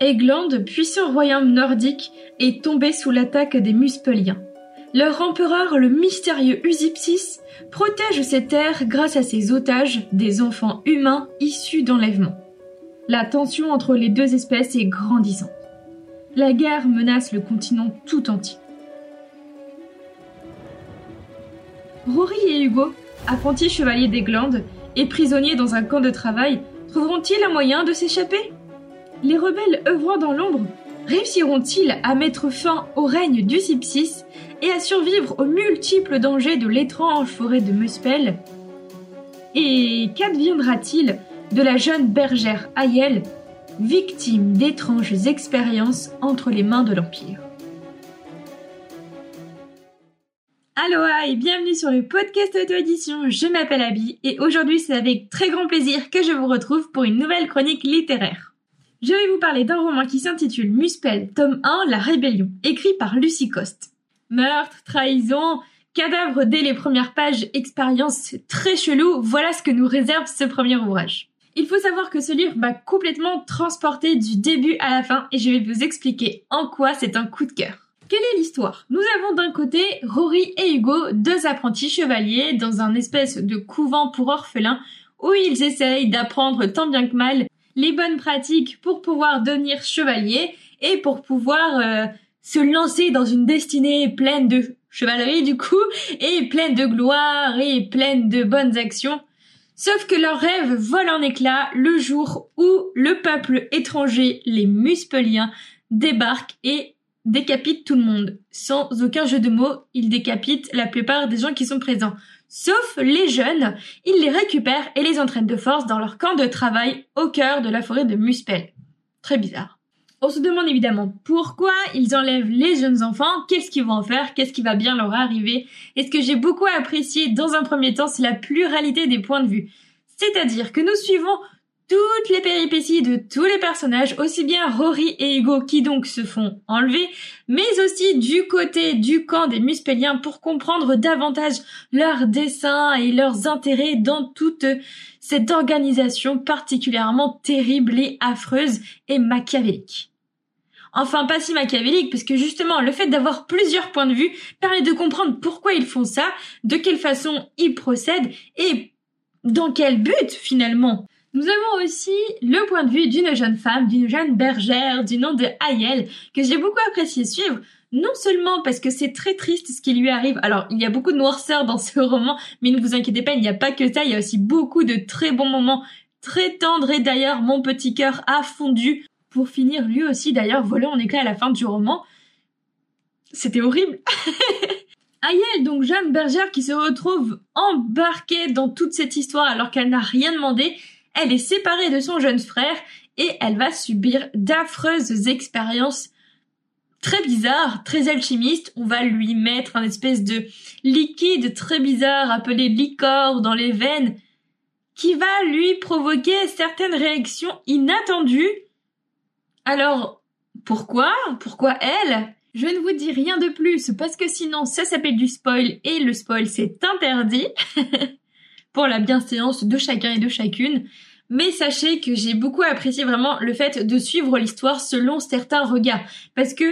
Egland, puissant royaume nordique, est tombé sous l'attaque des Muspeliens. Leur empereur, le mystérieux Usipsis, protège ces terres grâce à ses otages, des enfants humains issus d'enlèvement. La tension entre les deux espèces est grandissante. La guerre menace le continent tout entier. Rory et Hugo, apprentis chevaliers des et prisonniers dans un camp de travail, trouveront-ils un moyen de s'échapper? Les rebelles œuvrant dans l'ombre réussiront-ils à mettre fin au règne du Sipsis et à survivre aux multiples dangers de l'étrange forêt de Muspel? Et qu'adviendra-t-il de la jeune bergère Ayel, victime d'étranges expériences entre les mains de l'Empire? Aloha et bienvenue sur le podcast auto-édition. Je m'appelle Abby et aujourd'hui c'est avec très grand plaisir que je vous retrouve pour une nouvelle chronique littéraire. Je vais vous parler d'un roman qui s'intitule Muspel, tome 1, La Rébellion, écrit par Lucie Coste. Meurtre, trahison, cadavre dès les premières pages, expérience très chelou, voilà ce que nous réserve ce premier ouvrage. Il faut savoir que ce livre m'a complètement transporté du début à la fin et je vais vous expliquer en quoi c'est un coup de cœur. Quelle est l'histoire? Nous avons d'un côté Rory et Hugo, deux apprentis chevaliers dans un espèce de couvent pour orphelins où ils essayent d'apprendre tant bien que mal les bonnes pratiques pour pouvoir devenir chevaliers et pour pouvoir euh, se lancer dans une destinée pleine de chevalerie du coup et pleine de gloire et pleine de bonnes actions. Sauf que leurs rêves volent en éclats le jour où le peuple étranger, les Muspeliens, débarque et décapite tout le monde. Sans aucun jeu de mots, il décapite la plupart des gens qui sont présents. Sauf les jeunes, il les récupère et les entraîne de force dans leur camp de travail au cœur de la forêt de Muspel. Très bizarre. On se demande évidemment pourquoi ils enlèvent les jeunes enfants, qu'est-ce qu'ils vont en faire, qu'est-ce qui va bien leur arriver. Et ce que j'ai beaucoup apprécié dans un premier temps, c'est la pluralité des points de vue. C'est-à-dire que nous suivons toutes les péripéties de tous les personnages, aussi bien Rory et Hugo qui donc se font enlever, mais aussi du côté du camp des Muspéliens pour comprendre davantage leurs desseins et leurs intérêts dans toute cette organisation particulièrement terrible et affreuse et machiavélique. Enfin, pas si machiavélique, parce que justement, le fait d'avoir plusieurs points de vue permet de comprendre pourquoi ils font ça, de quelle façon ils procèdent et dans quel but finalement. Nous avons aussi le point de vue d'une jeune femme, d'une jeune bergère du nom de Ayel, que j'ai beaucoup apprécié suivre, non seulement parce que c'est très triste ce qui lui arrive, alors il y a beaucoup de noirceur dans ce roman, mais ne vous inquiétez pas, il n'y a pas que ça, il y a aussi beaucoup de très bons moments, très tendres, et d'ailleurs mon petit cœur a fondu, pour finir lui aussi d'ailleurs voler en éclat à la fin du roman. C'était horrible Ayel, donc jeune bergère qui se retrouve embarquée dans toute cette histoire alors qu'elle n'a rien demandé, elle est séparée de son jeune frère et elle va subir d'affreuses expériences très bizarres, très alchimistes. On va lui mettre un espèce de liquide très bizarre appelé licor dans les veines qui va lui provoquer certaines réactions inattendues. Alors, pourquoi? Pourquoi elle? Je ne vous dis rien de plus parce que sinon ça s'appelle du spoil et le spoil c'est interdit. pour la bienséance de chacun et de chacune. Mais sachez que j'ai beaucoup apprécié vraiment le fait de suivre l'histoire selon certains regards. Parce que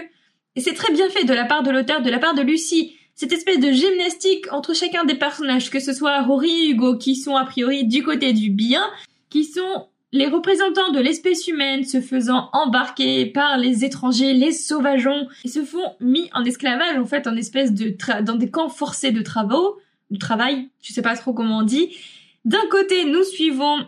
c'est très bien fait de la part de l'auteur, de la part de Lucie. Cette espèce de gymnastique entre chacun des personnages, que ce soit Rory et Hugo, qui sont a priori du côté du bien, qui sont les représentants de l'espèce humaine se faisant embarquer par les étrangers, les sauvageons, et se font mis en esclavage, en fait, en espèce de dans des camps forcés de travaux, du travail, je sais pas trop comment on dit. D'un côté, nous suivons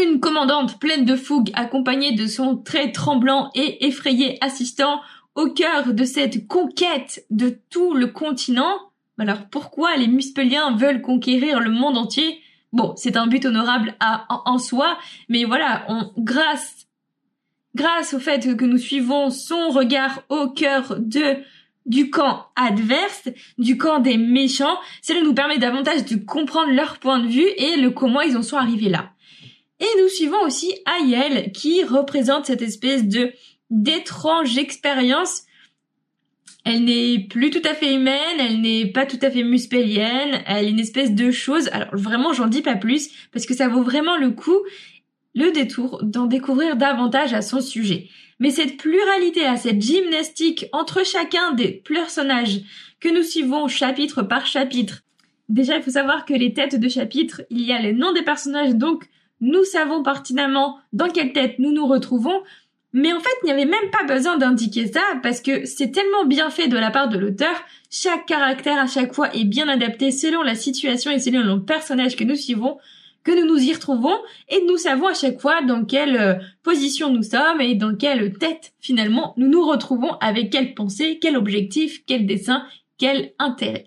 une commandante pleine de fougue accompagnée de son très tremblant et effrayé assistant au cœur de cette conquête de tout le continent. Alors pourquoi les Muspeliens veulent conquérir le monde entier? Bon, c'est un but honorable à, en, soi, mais voilà, on, grâce, grâce au fait que nous suivons son regard au cœur de du camp adverse, du camp des méchants, cela nous permet davantage de comprendre leur point de vue et le comment ils en sont arrivés là. Et nous suivons aussi Ayel qui représente cette espèce de d'étrange expérience. Elle n'est plus tout à fait humaine, elle n'est pas tout à fait muspélienne, elle est une espèce de chose. Alors vraiment, j'en dis pas plus parce que ça vaut vraiment le coup. Le détour d'en découvrir davantage à son sujet. Mais cette pluralité, à cette gymnastique entre chacun des personnages que nous suivons chapitre par chapitre. Déjà, il faut savoir que les têtes de chapitre, il y a les noms des personnages, donc nous savons pertinemment dans quelle tête nous nous retrouvons, mais en fait, il n'y avait même pas besoin d'indiquer ça parce que c'est tellement bien fait de la part de l'auteur. Chaque caractère à chaque fois est bien adapté selon la situation et selon le personnage que nous suivons, que nous nous y retrouvons et nous savons à chaque fois dans quelle euh, position nous sommes et dans quelle tête finalement nous nous retrouvons avec quelle pensée, quel objectif, quel dessin, quel intérêt.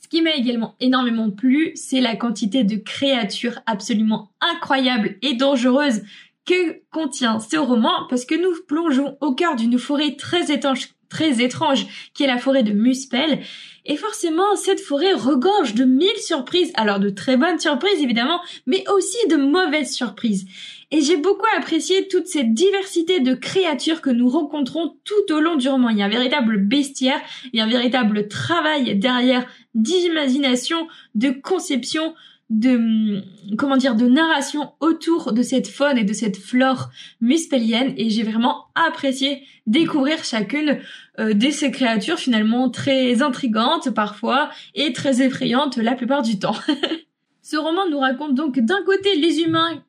Ce qui m'a également énormément plu, c'est la quantité de créatures absolument incroyables et dangereuses que contient ce roman parce que nous plongeons au cœur d'une forêt très étanche, très étrange qui est la forêt de Muspel. Et forcément, cette forêt regorge de mille surprises. Alors de très bonnes surprises évidemment, mais aussi de mauvaises surprises. Et j'ai beaucoup apprécié toute cette diversité de créatures que nous rencontrons tout au long du roman. Il y a un véritable bestiaire, il y a un véritable travail derrière d'imagination, de conception, de comment dire de narration autour de cette faune et de cette flore muspélienne et j'ai vraiment apprécié découvrir chacune euh, de ces créatures finalement très intrigantes parfois et très effrayantes la plupart du temps. Ce roman nous raconte donc d'un côté les humains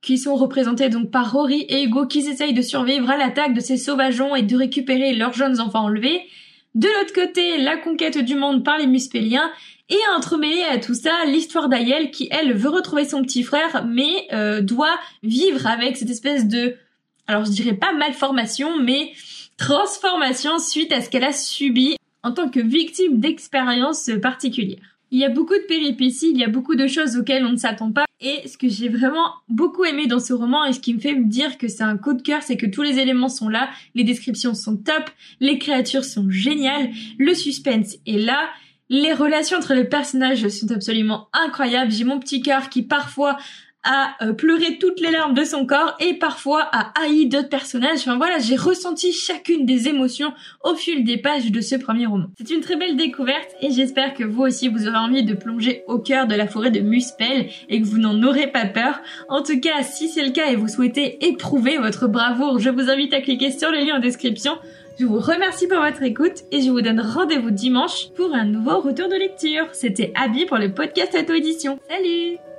qui sont représentés donc par Rory et Hugo qui essayent de survivre à l'attaque de ces sauvageons et de récupérer leurs jeunes enfants enlevés. De l'autre côté, la conquête du monde par les Muspéliens et entremêlé à tout ça, l'histoire d'Ayel qui, elle, veut retrouver son petit frère, mais euh, doit vivre avec cette espèce de, alors je dirais pas malformation, mais transformation suite à ce qu'elle a subi en tant que victime d'expériences particulières. Il y a beaucoup de péripéties, il y a beaucoup de choses auxquelles on ne s'attend pas. Et ce que j'ai vraiment beaucoup aimé dans ce roman et ce qui me fait me dire que c'est un coup de cœur, c'est que tous les éléments sont là, les descriptions sont top, les créatures sont géniales, le suspense est là, les relations entre les personnages sont absolument incroyables. J'ai mon petit cœur qui parfois a euh, pleuré toutes les larmes de son corps et parfois a haï d'autres personnages. Enfin voilà, j'ai ressenti chacune des émotions au fil des pages de ce premier roman. C'est une très belle découverte et j'espère que vous aussi vous aurez envie de plonger au cœur de la forêt de Muspel et que vous n'en aurez pas peur. En tout cas, si c'est le cas et vous souhaitez éprouver votre bravoure, je vous invite à cliquer sur le lien en description je vous remercie pour votre écoute et je vous donne rendez-vous dimanche pour un nouveau retour de lecture. C'était Abby pour le podcast Auto-édition. Salut